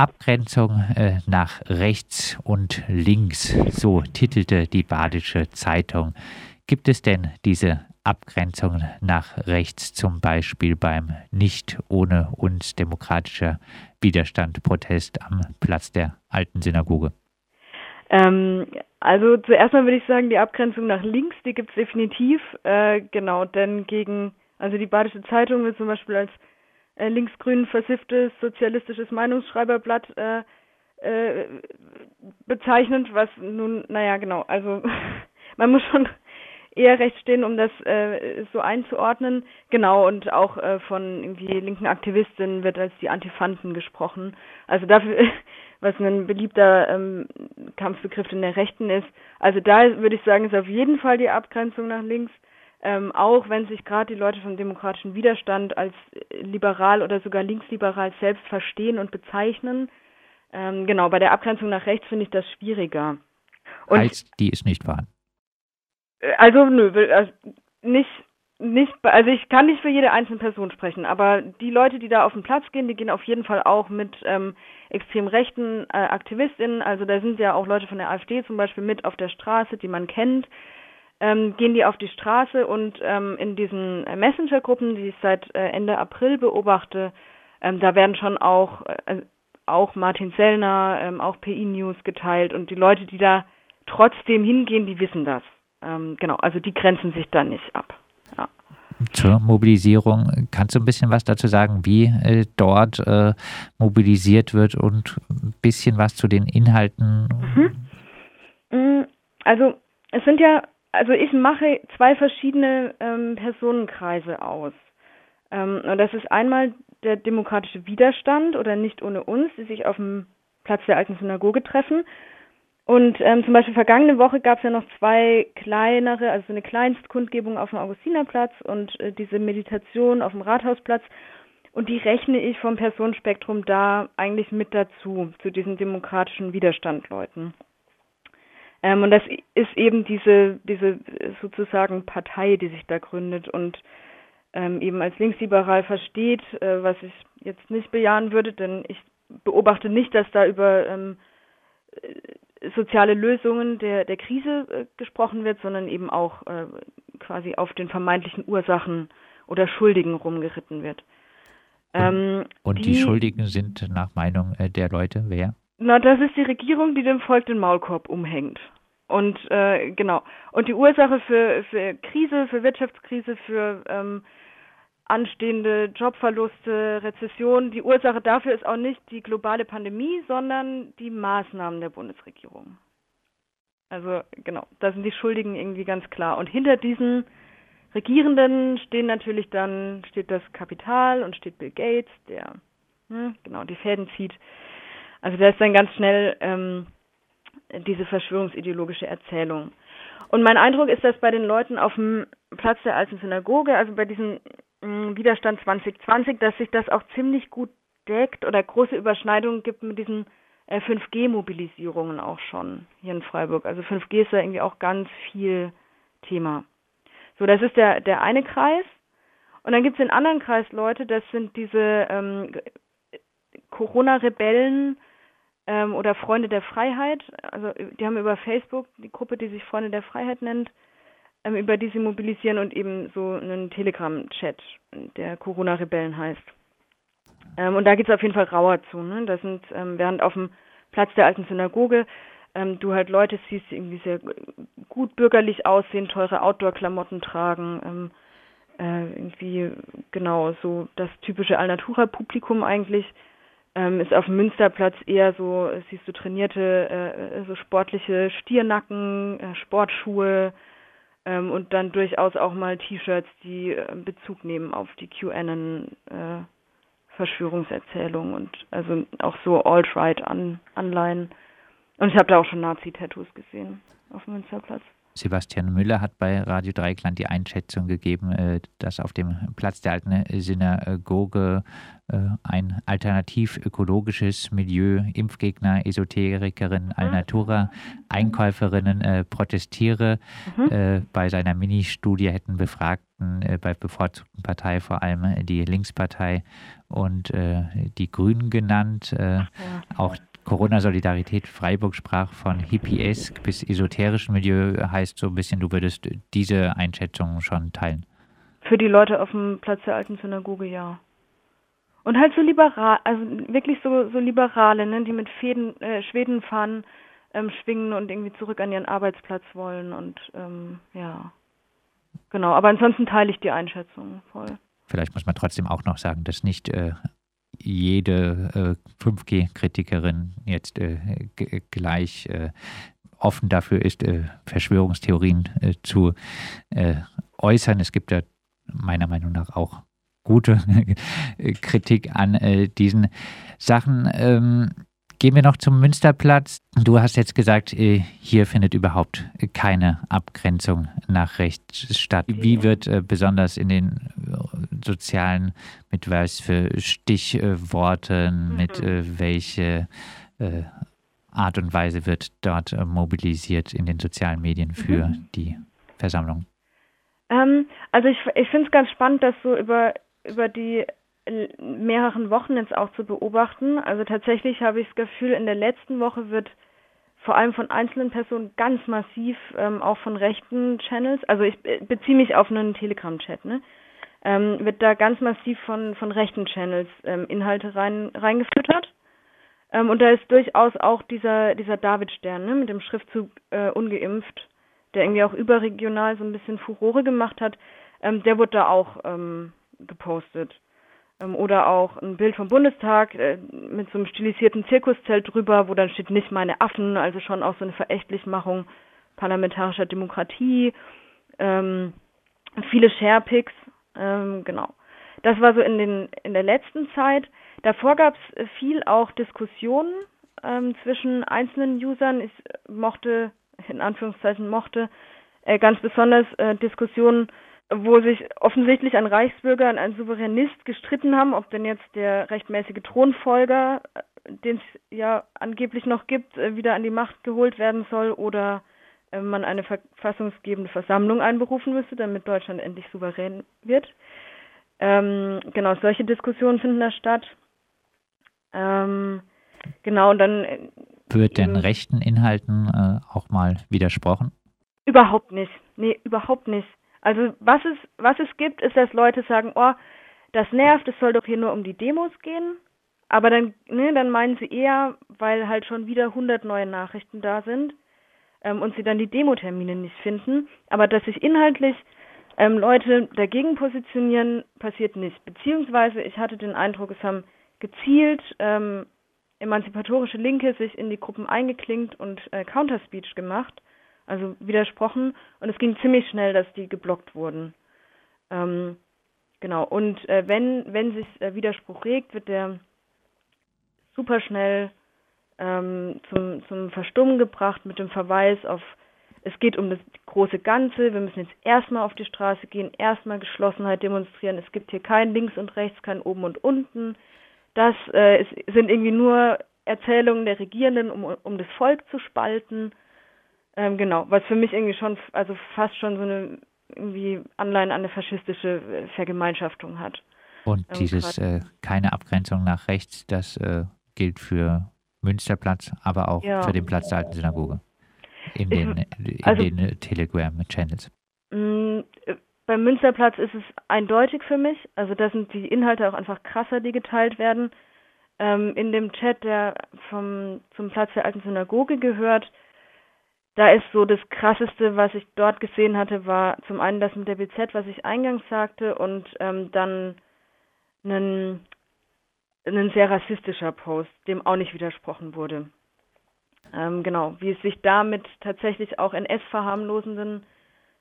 Abgrenzung äh, nach rechts und links, so titelte die Badische Zeitung. Gibt es denn diese Abgrenzung nach rechts, zum Beispiel beim nicht ohne uns demokratischer Widerstand, Protest am Platz der alten Synagoge? Ähm, also zuerst mal würde ich sagen, die Abgrenzung nach links, die gibt es definitiv. Äh, genau, denn gegen, also die Badische Zeitung wird zum Beispiel als äh, linksgrün versifftes sozialistisches Meinungsschreiberblatt äh, äh, bezeichnet, was nun, naja, genau, also man muss schon eher recht stehen, um das äh, so einzuordnen. Genau, und auch äh, von irgendwie linken Aktivistinnen wird als die Antifanten gesprochen. Also dafür, was ein beliebter ähm, Kampfbegriff in der Rechten ist. Also da würde ich sagen, ist auf jeden Fall die Abgrenzung nach links. Ähm, auch wenn sich gerade die Leute vom demokratischen Widerstand als liberal oder sogar linksliberal selbst verstehen und bezeichnen. Ähm, genau, bei der Abgrenzung nach rechts finde ich das schwieriger. Und heißt, die ist nicht vorhanden. Äh, also nö, also nicht nicht, also ich kann nicht für jede einzelne Person sprechen, aber die Leute, die da auf den Platz gehen, die gehen auf jeden Fall auch mit ähm, extrem rechten äh, AktivistInnen, also da sind ja auch Leute von der AfD zum Beispiel mit auf der Straße, die man kennt, ähm, gehen die auf die Straße und ähm, in diesen Messenger-Gruppen, die ich seit äh, Ende April beobachte, ähm, da werden schon auch, äh, auch Martin Sellner, ähm, auch PI News geteilt und die Leute, die da trotzdem hingehen, die wissen das. Ähm, genau, also die grenzen sich da nicht ab. Ja. Zur Mobilisierung, kannst du ein bisschen was dazu sagen, wie äh, dort äh, mobilisiert wird und ein bisschen was zu den Inhalten? Mhm. Mm, also es sind ja, also ich mache zwei verschiedene ähm, Personenkreise aus. Ähm, und das ist einmal der demokratische Widerstand oder nicht ohne uns, die sich auf dem Platz der alten Synagoge treffen. Und ähm, zum Beispiel vergangene Woche gab es ja noch zwei kleinere, also eine Kleinstkundgebung auf dem Augustinerplatz und äh, diese Meditation auf dem Rathausplatz. Und die rechne ich vom Personenspektrum da eigentlich mit dazu, zu diesen demokratischen Widerstandleuten. Ähm, und das ist eben diese, diese sozusagen Partei, die sich da gründet und ähm, eben als linksliberal versteht, äh, was ich jetzt nicht bejahen würde, denn ich beobachte nicht, dass da über ähm, soziale Lösungen der, der Krise äh, gesprochen wird, sondern eben auch äh, quasi auf den vermeintlichen Ursachen oder Schuldigen rumgeritten wird. Ähm, und die, die, Schuldigen sind nach Meinung äh, der Leute wer? Na, das ist die Regierung, die dem Volk den Maulkorb umhängt. Und äh, genau. Und die Ursache für, für Krise, für Wirtschaftskrise, für ähm, anstehende Jobverluste, Rezession. Die Ursache dafür ist auch nicht die globale Pandemie, sondern die Maßnahmen der Bundesregierung. Also genau, da sind die Schuldigen irgendwie ganz klar. Und hinter diesen Regierenden stehen natürlich dann, steht das Kapital und steht Bill Gates, der hm, genau die Fäden zieht. Also da ist dann ganz schnell ähm, diese verschwörungsideologische Erzählung. Und mein Eindruck ist, dass bei den Leuten auf dem Platz der alten Synagoge, also bei diesen Widerstand 2020, dass sich das auch ziemlich gut deckt oder große Überschneidungen gibt mit diesen äh, 5G-Mobilisierungen auch schon hier in Freiburg. Also 5G ist da irgendwie auch ganz viel Thema. So, das ist der, der eine Kreis. Und dann gibt es den anderen Kreis Leute, das sind diese ähm, Corona-Rebellen ähm, oder Freunde der Freiheit. Also die haben über Facebook die Gruppe, die sich Freunde der Freiheit nennt, ähm, über die sie mobilisieren und eben so einen Telegram-Chat, der Corona-Rebellen heißt. Ähm, und da geht es auf jeden Fall rauer zu. Ne? Da sind, ähm, während auf dem Platz der alten Synagoge ähm, du halt Leute siehst, die irgendwie sehr gut bürgerlich aussehen, teure Outdoor-Klamotten tragen, ähm, äh, irgendwie genau so das typische Alnatura-Publikum eigentlich. Ähm, ist auf dem Münsterplatz eher so, siehst du trainierte, äh, so sportliche Stiernacken, äh, Sportschuhe, ähm, und dann durchaus auch mal T-Shirts, die äh, Bezug nehmen auf die QAnon äh, Verschwörungserzählung und also auch so Alt-Right -An Anleihen. Und ich habe da auch schon Nazi-Tattoos gesehen auf dem Münsterplatz. Sebastian Müller hat bei Radio Dreikland die Einschätzung gegeben, äh, dass auf dem Platz der alten Synagoge äh, ein alternativ ökologisches Milieu, Impfgegner, Esoterikerinnen, mhm. Alnatura, Einkäuferinnen äh, protestiere. Mhm. Bei seiner Mini-Studie hätten Befragten bei bevorzugten Partei vor allem die Linkspartei und die Grünen genannt. Ja. auch Corona-Solidarität Freiburg sprach von Hippiesk bis esoterischem Milieu, heißt so ein bisschen, du würdest diese Einschätzung schon teilen. Für die Leute auf dem Platz der alten Synagoge, ja. Und halt so liberal, also wirklich so, so Liberale, ne, die mit Fäden, äh, Schwedenfahnen ähm, schwingen und irgendwie zurück an ihren Arbeitsplatz wollen und ähm, ja. Genau, aber ansonsten teile ich die Einschätzung voll. Vielleicht muss man trotzdem auch noch sagen, dass nicht äh, jede äh, 5G-Kritikerin jetzt äh, gleich äh, offen dafür ist, äh, Verschwörungstheorien äh, zu äußern. Es gibt ja meiner Meinung nach auch gute Kritik an diesen Sachen. Gehen wir noch zum Münsterplatz. Du hast jetzt gesagt, äh, hier findet überhaupt keine Abgrenzung nach rechts statt. Wie wird äh, besonders in den äh, sozialen, mit was für Stichworten, mhm. mit welche Art und Weise wird dort mobilisiert in den sozialen Medien für mhm. die Versammlung? Ähm, also ich, ich finde es ganz spannend, dass so über, über die mehreren Wochen jetzt auch zu beobachten. Also tatsächlich habe ich das Gefühl, in der letzten Woche wird vor allem von einzelnen Personen ganz massiv, ähm, auch von rechten Channels, also ich beziehe mich auf einen Telegram-Chat, ne? Ähm, wird da ganz massiv von, von rechten Channels ähm, Inhalte rein, reingefüttert. Ähm, und da ist durchaus auch dieser, dieser David-Stern ne, mit dem Schriftzug äh, ungeimpft, der irgendwie auch überregional so ein bisschen Furore gemacht hat, ähm, der wurde da auch ähm, gepostet. Ähm, oder auch ein Bild vom Bundestag äh, mit so einem stilisierten Zirkuszelt drüber, wo dann steht nicht meine Affen, also schon auch so eine Verächtlichmachung parlamentarischer Demokratie. Ähm, viele Sharepics, ähm, genau. Das war so in den in der letzten Zeit. Davor gab es viel auch Diskussionen ähm, zwischen einzelnen Usern. Ich mochte, in Anführungszeichen mochte, äh, ganz besonders äh, Diskussionen wo sich offensichtlich ein Reichsbürger und ein Souveränist gestritten haben, ob denn jetzt der rechtmäßige Thronfolger, äh, den es ja angeblich noch gibt, äh, wieder an die Macht geholt werden soll oder äh, man eine verfassungsgebende Versammlung einberufen müsste, damit Deutschland endlich souverän wird. Ähm, genau, solche Diskussionen finden da statt. Ähm, genau, und dann. Wird den rechten Inhalten äh, auch mal widersprochen? Überhaupt nicht. Nee, überhaupt nicht. Also was es, was es gibt, ist, dass Leute sagen, oh, das nervt, es soll doch hier nur um die Demos gehen. Aber dann, ne, dann meinen sie eher, weil halt schon wieder 100 neue Nachrichten da sind ähm, und sie dann die Demo-Termine nicht finden. Aber dass sich inhaltlich ähm, Leute dagegen positionieren, passiert nicht. Beziehungsweise ich hatte den Eindruck, es haben gezielt ähm, emanzipatorische Linke sich in die Gruppen eingeklinkt und äh, Counterspeech gemacht also widersprochen und es ging ziemlich schnell, dass die geblockt wurden. Ähm, genau, und äh, wenn, wenn sich äh, Widerspruch regt, wird der super schnell ähm, zum, zum Verstummen gebracht mit dem Verweis auf, es geht um das große Ganze, wir müssen jetzt erstmal auf die Straße gehen, erstmal Geschlossenheit demonstrieren, es gibt hier kein Links und Rechts, kein Oben und Unten. Das äh, ist, sind irgendwie nur Erzählungen der Regierenden, um, um das Volk zu spalten. Ähm, genau, was für mich irgendwie schon, also fast schon so eine irgendwie Anleihen an eine faschistische äh, Vergemeinschaftung hat. Und ähm, dieses äh, keine Abgrenzung nach rechts, das äh, gilt für Münsterplatz, aber auch ja. für den Platz der alten Synagoge. In den, in also, den Telegram-Channels. Mm, äh, beim Münsterplatz ist es eindeutig für mich. Also da sind die Inhalte auch einfach krasser, die geteilt werden. Ähm, in dem Chat, der vom, zum Platz der alten Synagoge gehört, da ist so das Krasseste, was ich dort gesehen hatte, war zum einen das mit der BZ, was ich eingangs sagte, und ähm, dann ein, ein sehr rassistischer Post, dem auch nicht widersprochen wurde. Ähm, genau, wie es sich damit tatsächlich auch NS-verharmlosenden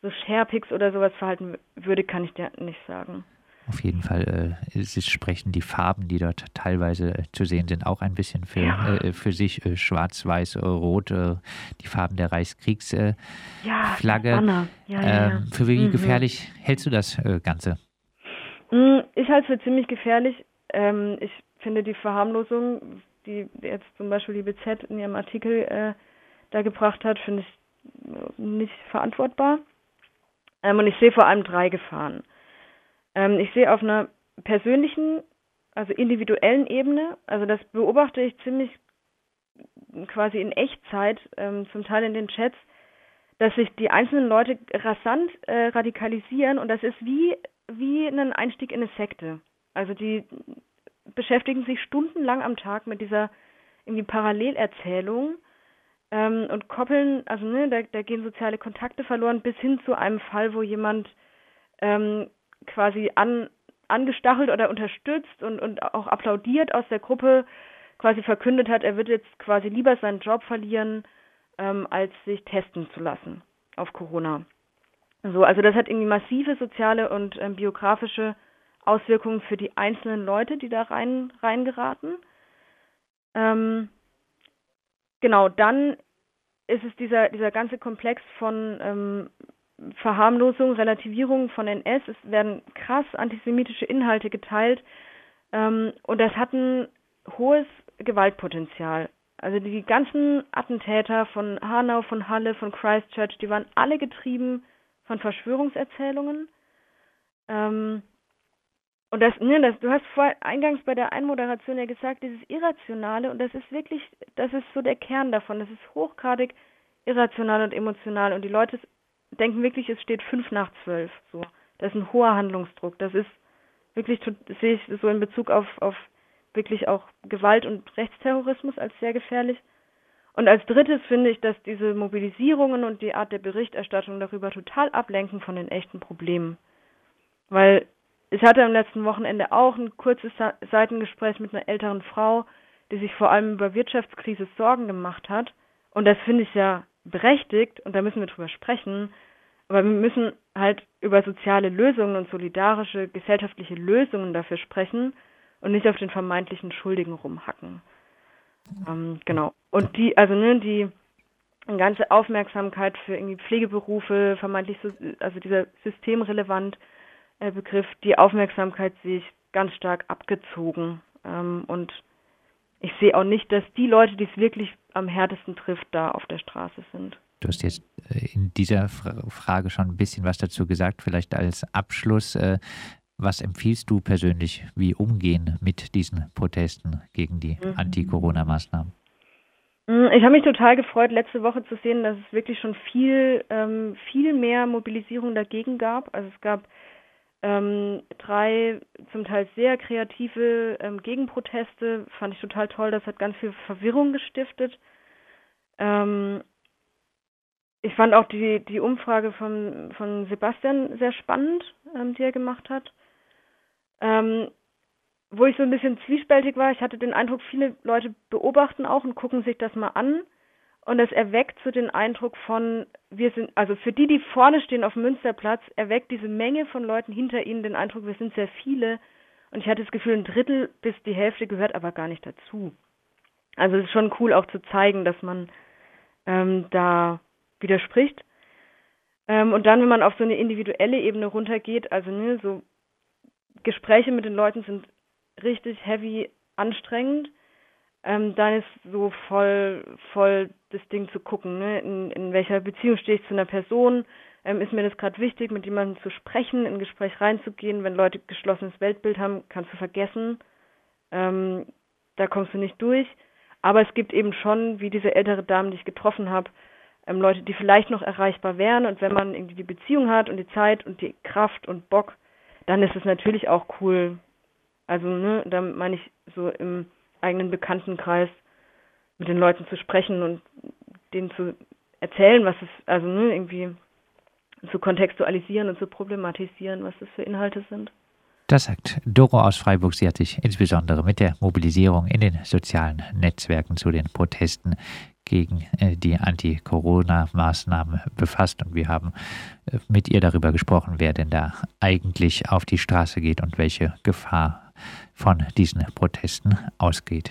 so Sharepics oder sowas verhalten würde, kann ich dir nicht sagen. Auf jeden Fall äh, sprechen die Farben, die dort teilweise äh, zu sehen sind, auch ein bisschen für, ja. äh, für sich. Äh, Schwarz, Weiß, Rot, äh, die Farben der Reichskriegsflagge. ja, ja, ähm, für wie mhm. gefährlich hältst du das Ganze? Mm, ich halte es für ziemlich gefährlich. Ähm, ich finde die Verharmlosung, die jetzt zum Beispiel die BZ in ihrem Artikel da gebracht hat, finde ich nicht verantwortbar. Ähm, und ich sehe vor allem drei Gefahren. Ähm, ich sehe auf einer persönlichen, also individuellen Ebene, also das beobachte ich ziemlich quasi in Echtzeit, ähm, zum Teil in den Chats, dass sich die einzelnen Leute rasant äh, radikalisieren und das ist wie, wie ein Einstieg in eine Sekte. Also die beschäftigen sich stundenlang am Tag mit dieser irgendwie Parallelerzählung ähm, und koppeln, also ne, da, da gehen soziale Kontakte verloren bis hin zu einem Fall, wo jemand ähm, quasi an, angestachelt oder unterstützt und, und auch applaudiert aus der Gruppe quasi verkündet hat, er wird jetzt quasi lieber seinen Job verlieren, ähm, als sich testen zu lassen auf Corona. So, also das hat irgendwie massive soziale und ähm, biografische Auswirkungen für die einzelnen Leute, die da rein reingeraten. Ähm, genau, dann ist es dieser dieser ganze Komplex von ähm, Verharmlosung, Relativierung von NS. Es werden krass antisemitische Inhalte geteilt ähm, und das hat ein hohes Gewaltpotenzial. Also die ganzen Attentäter von Hanau, von Halle, von Christchurch, die waren alle getrieben von Verschwörungserzählungen. Ähm, und das, ne, das, du hast vor, eingangs bei der Einmoderation ja gesagt, dieses Irrationale, und das ist wirklich, das ist so der Kern davon. Das ist hochgradig irrational und emotional. Und die Leute denken wirklich, es steht fünf nach zwölf. So. Das ist ein hoher Handlungsdruck. Das ist wirklich, das sehe ich so in Bezug auf, auf wirklich auch Gewalt und Rechtsterrorismus als sehr gefährlich. Und als drittes finde ich, dass diese Mobilisierungen und die Art der Berichterstattung darüber total ablenken von den echten Problemen. Weil ich hatte am letzten Wochenende auch ein kurzes Seitengespräch mit einer älteren Frau, die sich vor allem über Wirtschaftskrise Sorgen gemacht hat. Und das finde ich ja berechtigt und da müssen wir drüber sprechen. Aber wir müssen halt über soziale Lösungen und solidarische gesellschaftliche Lösungen dafür sprechen und nicht auf den vermeintlichen Schuldigen rumhacken. Ähm, genau. Und die, also ne, die ganze Aufmerksamkeit für irgendwie Pflegeberufe, vermeintlich so, also dieser systemrelevant äh, Begriff, die Aufmerksamkeit sehe ich ganz stark abgezogen. Ähm, und ich sehe auch nicht, dass die Leute, die es wirklich am härtesten trifft, da auf der Straße sind. Du hast jetzt äh, in dieser Frage schon ein bisschen was dazu gesagt. Vielleicht als Abschluss, äh, was empfiehlst du persönlich, wie umgehen mit diesen Protesten gegen die mhm. Anti-Corona-Maßnahmen? Mm, ich habe mich total gefreut, letzte Woche zu sehen, dass es wirklich schon viel, ähm, viel mehr Mobilisierung dagegen gab. Also es gab ähm, drei zum Teil sehr kreative ähm, Gegenproteste fand ich total toll. Das hat ganz viel Verwirrung gestiftet. Ähm, ich fand auch die, die Umfrage von, von Sebastian sehr spannend, ähm, die er gemacht hat. Ähm, wo ich so ein bisschen zwiespältig war, ich hatte den Eindruck, viele Leute beobachten auch und gucken sich das mal an. Und es erweckt so den Eindruck von, wir sind, also für die, die vorne stehen auf dem Münsterplatz, erweckt diese Menge von Leuten hinter ihnen den Eindruck, wir sind sehr viele. Und ich hatte das Gefühl, ein Drittel bis die Hälfte gehört aber gar nicht dazu. Also es ist schon cool auch zu zeigen, dass man ähm, da widerspricht. Ähm, und dann, wenn man auf so eine individuelle Ebene runtergeht, also ne, so Gespräche mit den Leuten sind richtig heavy anstrengend ähm, dann ist so voll, voll das Ding zu gucken, ne? in, in welcher Beziehung stehe ich zu einer Person, ähm, ist mir das gerade wichtig, mit jemandem zu sprechen, in ein Gespräch reinzugehen, wenn Leute geschlossenes Weltbild haben, kannst du vergessen, ähm, da kommst du nicht durch, aber es gibt eben schon, wie diese ältere Dame, die ich getroffen habe, ähm, Leute, die vielleicht noch erreichbar wären. Und wenn man irgendwie die Beziehung hat und die Zeit und die Kraft und Bock, dann ist es natürlich auch cool, also ne, da meine ich so im eigenen Bekanntenkreis mit den Leuten zu sprechen und denen zu erzählen, was es, also ne, irgendwie zu kontextualisieren und zu problematisieren, was das für Inhalte sind. Das sagt Doro aus Freiburg. Sie hat sich insbesondere mit der Mobilisierung in den sozialen Netzwerken zu den Protesten gegen äh, die Anti-Corona-Maßnahmen befasst. Und wir haben äh, mit ihr darüber gesprochen, wer denn da eigentlich auf die Straße geht und welche Gefahr von diesen Protesten ausgeht.